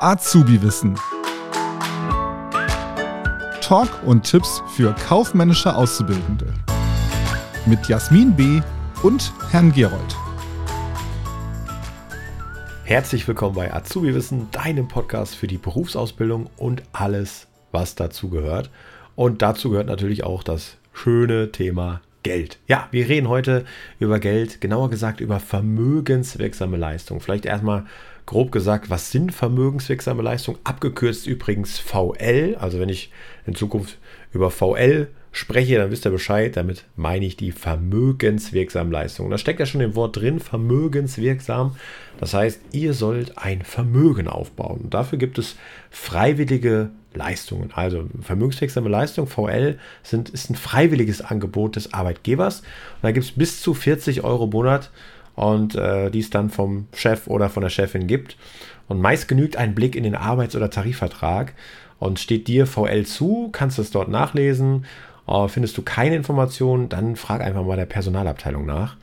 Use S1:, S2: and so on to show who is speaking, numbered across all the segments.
S1: Azubi-Wissen. Talk und Tipps für kaufmännische Auszubildende. Mit Jasmin B. und Herrn Gerold.
S2: Herzlich willkommen bei Azubi-Wissen, deinem Podcast für die Berufsausbildung und alles, was dazu gehört. Und dazu gehört natürlich auch das schöne Thema Geld. Ja, wir reden heute über Geld, genauer gesagt über vermögenswirksame Leistung. Vielleicht erstmal grob gesagt, was sind vermögenswirksame Leistungen? Abgekürzt übrigens VL. Also wenn ich in Zukunft über VL spreche, dann wisst ihr Bescheid. Damit meine ich die vermögenswirksamen Leistungen. Da steckt ja schon im Wort drin, vermögenswirksam. Das heißt, ihr sollt ein Vermögen aufbauen. Und dafür gibt es freiwillige Leistungen. Also vermögenswirksame Leistung, VL, sind, ist ein freiwilliges Angebot des Arbeitgebers. Und da gibt es bis zu 40 Euro im Monat und äh, die es dann vom Chef oder von der Chefin gibt. Und meist genügt ein Blick in den Arbeits- oder Tarifvertrag und steht dir VL zu, kannst du es dort nachlesen. Äh, findest du keine Informationen, dann frag einfach mal der Personalabteilung nach.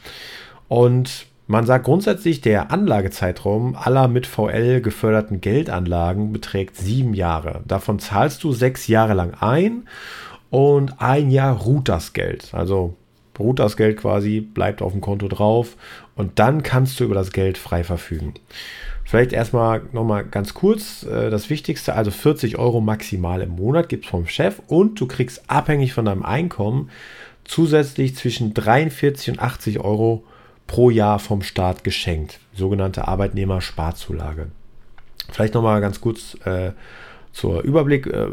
S2: Und man sagt grundsätzlich, der Anlagezeitraum aller mit VL geförderten Geldanlagen beträgt sieben Jahre. Davon zahlst du sechs Jahre lang ein und ein Jahr ruht das Geld. Also ruht das Geld quasi, bleibt auf dem Konto drauf und dann kannst du über das Geld frei verfügen. Vielleicht erstmal nochmal ganz kurz äh, das Wichtigste, also 40 Euro maximal im Monat gibt es vom Chef und du kriegst abhängig von deinem Einkommen zusätzlich zwischen 43 und 80 Euro pro Jahr vom Staat geschenkt. Sogenannte Arbeitnehmersparzulage. Vielleicht nochmal ganz kurz äh, zur Überblick. Äh,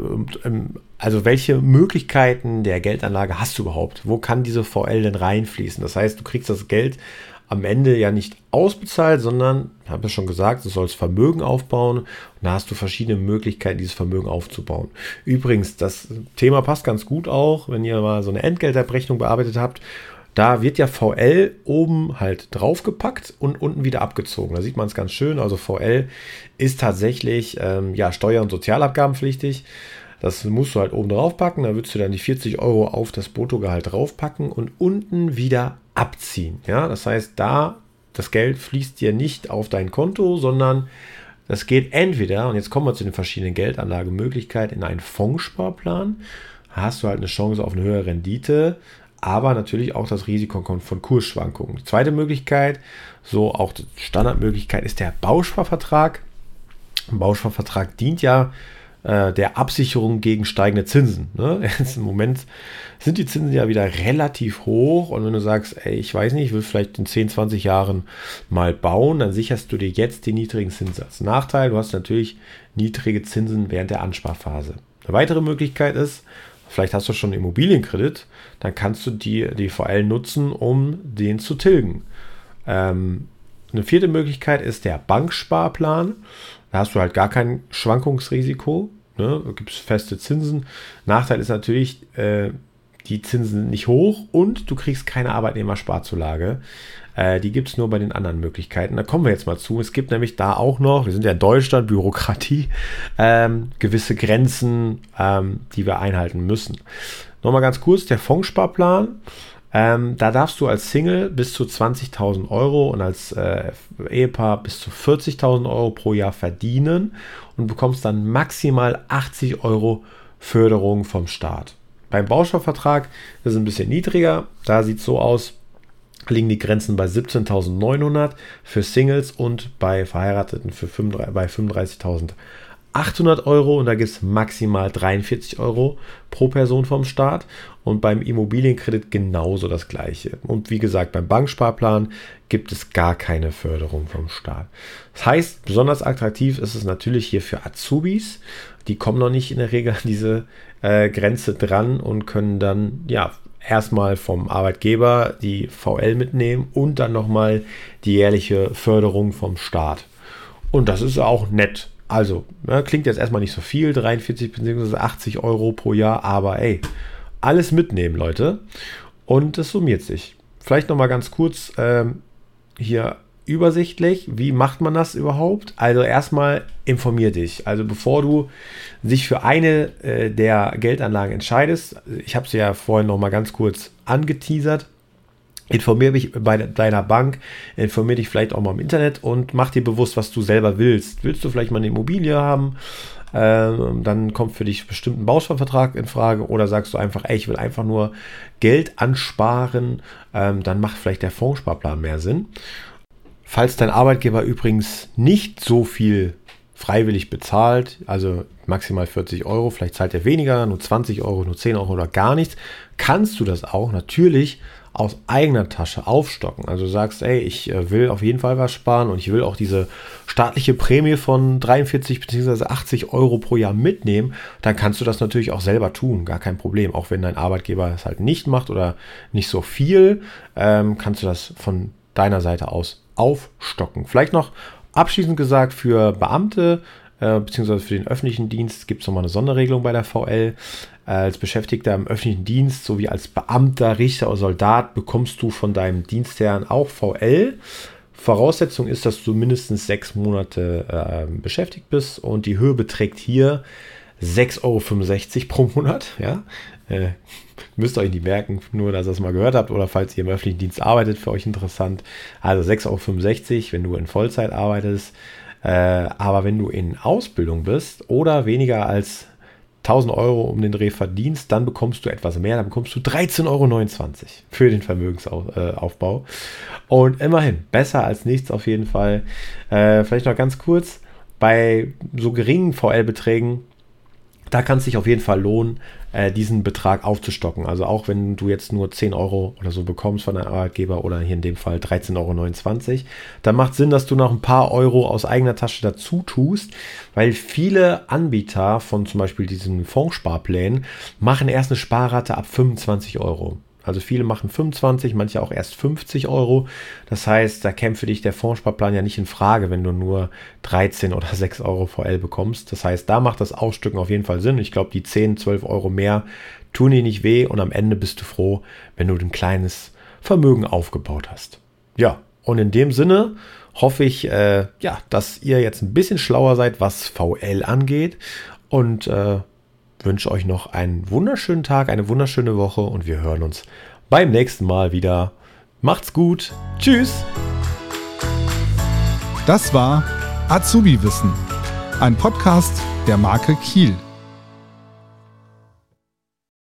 S2: ähm, also welche Möglichkeiten der Geldanlage hast du überhaupt? Wo kann diese VL denn reinfließen? Das heißt, du kriegst das Geld am Ende ja nicht ausbezahlt, sondern, habe ich schon gesagt, du sollst Vermögen aufbauen und da hast du verschiedene Möglichkeiten, dieses Vermögen aufzubauen. Übrigens, das Thema passt ganz gut auch, wenn ihr mal so eine Entgeltabrechnung bearbeitet habt da wird ja VL oben halt draufgepackt und unten wieder abgezogen. Da sieht man es ganz schön. Also VL ist tatsächlich ähm, ja, Steuer- und Sozialabgabenpflichtig. Das musst du halt oben drauf packen. Da würdest du dann die 40 Euro auf das Bruttogehalt draufpacken und unten wieder abziehen. Ja, das heißt, da das Geld fließt dir nicht auf dein Konto, sondern das geht entweder, und jetzt kommen wir zu den verschiedenen Geldanlagemöglichkeiten, in einen Fondssparplan. Da hast du halt eine Chance auf eine höhere Rendite, aber natürlich auch das Risiko von Kursschwankungen. Die zweite Möglichkeit, so auch die Standardmöglichkeit, ist der Bausparvertrag. Ein Bausparvertrag dient ja äh, der Absicherung gegen steigende Zinsen. Ne? Jetzt Im Moment sind die Zinsen ja wieder relativ hoch und wenn du sagst, ey, ich weiß nicht, ich will vielleicht in 10, 20 Jahren mal bauen, dann sicherst du dir jetzt den niedrigen Zinssatz. Nachteil, du hast natürlich niedrige Zinsen während der Ansparphase. Eine weitere Möglichkeit ist, vielleicht hast du schon Immobilienkredit, dann kannst du die DVL nutzen, um den zu tilgen. Ähm, eine vierte Möglichkeit ist der Banksparplan. Da hast du halt gar kein Schwankungsrisiko. Ne? Da gibt es feste Zinsen. Nachteil ist natürlich, äh, die Zinsen sind nicht hoch und du kriegst keine Arbeitnehmersparzulage. Äh, die gibt es nur bei den anderen Möglichkeiten. Da kommen wir jetzt mal zu. Es gibt nämlich da auch noch, wir sind ja in Deutschland, Bürokratie, ähm, gewisse Grenzen, ähm, die wir einhalten müssen. Nochmal ganz kurz, der Fondssparplan. Ähm, da darfst du als Single bis zu 20.000 Euro und als äh, Ehepaar bis zu 40.000 Euro pro Jahr verdienen und bekommst dann maximal 80 Euro Förderung vom Staat. Beim Bausparvertrag ist es ein bisschen niedriger. Da sieht es so aus, liegen die Grenzen bei 17.900 für Singles und bei Verheirateten für 35, bei 35.800 Euro und da gibt es maximal 43 Euro pro Person vom Staat und beim Immobilienkredit genauso das gleiche. Und wie gesagt, beim Banksparplan gibt es gar keine Förderung vom Staat. Das heißt, besonders attraktiv ist es natürlich hier für Azubis. Die kommen noch nicht in der Regel an diese äh, Grenze dran und können dann ja erstmal vom Arbeitgeber die VL mitnehmen und dann nochmal die jährliche Förderung vom Staat. Und das ist auch nett. Also, ne, klingt jetzt erstmal nicht so viel, 43 bzw. 80 Euro pro Jahr, aber ey, alles mitnehmen, Leute. Und es summiert sich. Vielleicht nochmal ganz kurz ähm, hier übersichtlich. Wie macht man das überhaupt? Also erstmal informier dich. Also bevor du dich für eine äh, der Geldanlagen entscheidest, ich habe sie ja vorhin noch mal ganz kurz angeteasert, Informier dich bei deiner Bank, informier dich vielleicht auch mal im Internet und mach dir bewusst, was du selber willst. Willst du vielleicht mal eine Immobilie haben? Ähm, dann kommt für dich bestimmt ein Bausparvertrag in Frage oder sagst du einfach, ey, ich will einfach nur Geld ansparen, ähm, dann macht vielleicht der Fondssparplan mehr Sinn. Falls dein Arbeitgeber übrigens nicht so viel freiwillig bezahlt, also maximal 40 Euro, vielleicht zahlt er weniger, nur 20 Euro, nur 10 Euro oder gar nichts, kannst du das auch natürlich aus eigener Tasche aufstocken. Also sagst, ey, ich äh, will auf jeden Fall was sparen und ich will auch diese staatliche Prämie von 43 bzw. 80 Euro pro Jahr mitnehmen, dann kannst du das natürlich auch selber tun, gar kein Problem. Auch wenn dein Arbeitgeber es halt nicht macht oder nicht so viel, ähm, kannst du das von deiner Seite aus aufstocken. Vielleicht noch abschließend gesagt für Beamte äh, beziehungsweise für den öffentlichen Dienst gibt es nochmal eine Sonderregelung bei der VL. Äh, als Beschäftigter im öffentlichen Dienst sowie als Beamter, Richter oder Soldat bekommst du von deinem Dienstherrn auch VL. Voraussetzung ist, dass du mindestens sechs Monate äh, beschäftigt bist und die Höhe beträgt hier 6,65 Euro pro Monat. Ja? Äh, müsst ihr euch nicht merken, nur dass ihr es mal gehört habt oder falls ihr im öffentlichen Dienst arbeitet, für euch interessant. Also 6,65 Euro, wenn du in Vollzeit arbeitest. Äh, aber wenn du in Ausbildung bist oder weniger als 1000 Euro um den Dreh verdienst, dann bekommst du etwas mehr, dann bekommst du 13,29 Euro für den Vermögensaufbau. Und immerhin, besser als nichts auf jeden Fall. Äh, vielleicht noch ganz kurz, bei so geringen VL-Beträgen da kann es sich auf jeden Fall lohnen, äh, diesen Betrag aufzustocken. Also auch wenn du jetzt nur 10 Euro oder so bekommst von deinem Arbeitgeber oder hier in dem Fall 13,29 Euro, dann macht Sinn, dass du noch ein paar Euro aus eigener Tasche dazu tust, weil viele Anbieter von zum Beispiel diesen Fondssparplänen machen erst eine Sparrate ab 25 Euro. Also viele machen 25, manche auch erst 50 Euro. Das heißt, da kämpft für dich der Fondssparplan ja nicht in Frage, wenn du nur 13 oder 6 Euro VL bekommst. Das heißt, da macht das Ausstücken auf jeden Fall Sinn. Ich glaube, die 10, 12 Euro mehr tun dir nicht weh und am Ende bist du froh, wenn du ein kleines Vermögen aufgebaut hast. Ja, und in dem Sinne hoffe ich, äh, ja, dass ihr jetzt ein bisschen schlauer seid, was VL angeht und äh, wünsche euch noch einen wunderschönen Tag, eine wunderschöne Woche und wir hören uns beim nächsten Mal wieder. Macht's gut. Tschüss.
S1: Das war Azubi Wissen, ein Podcast der Marke Kiel.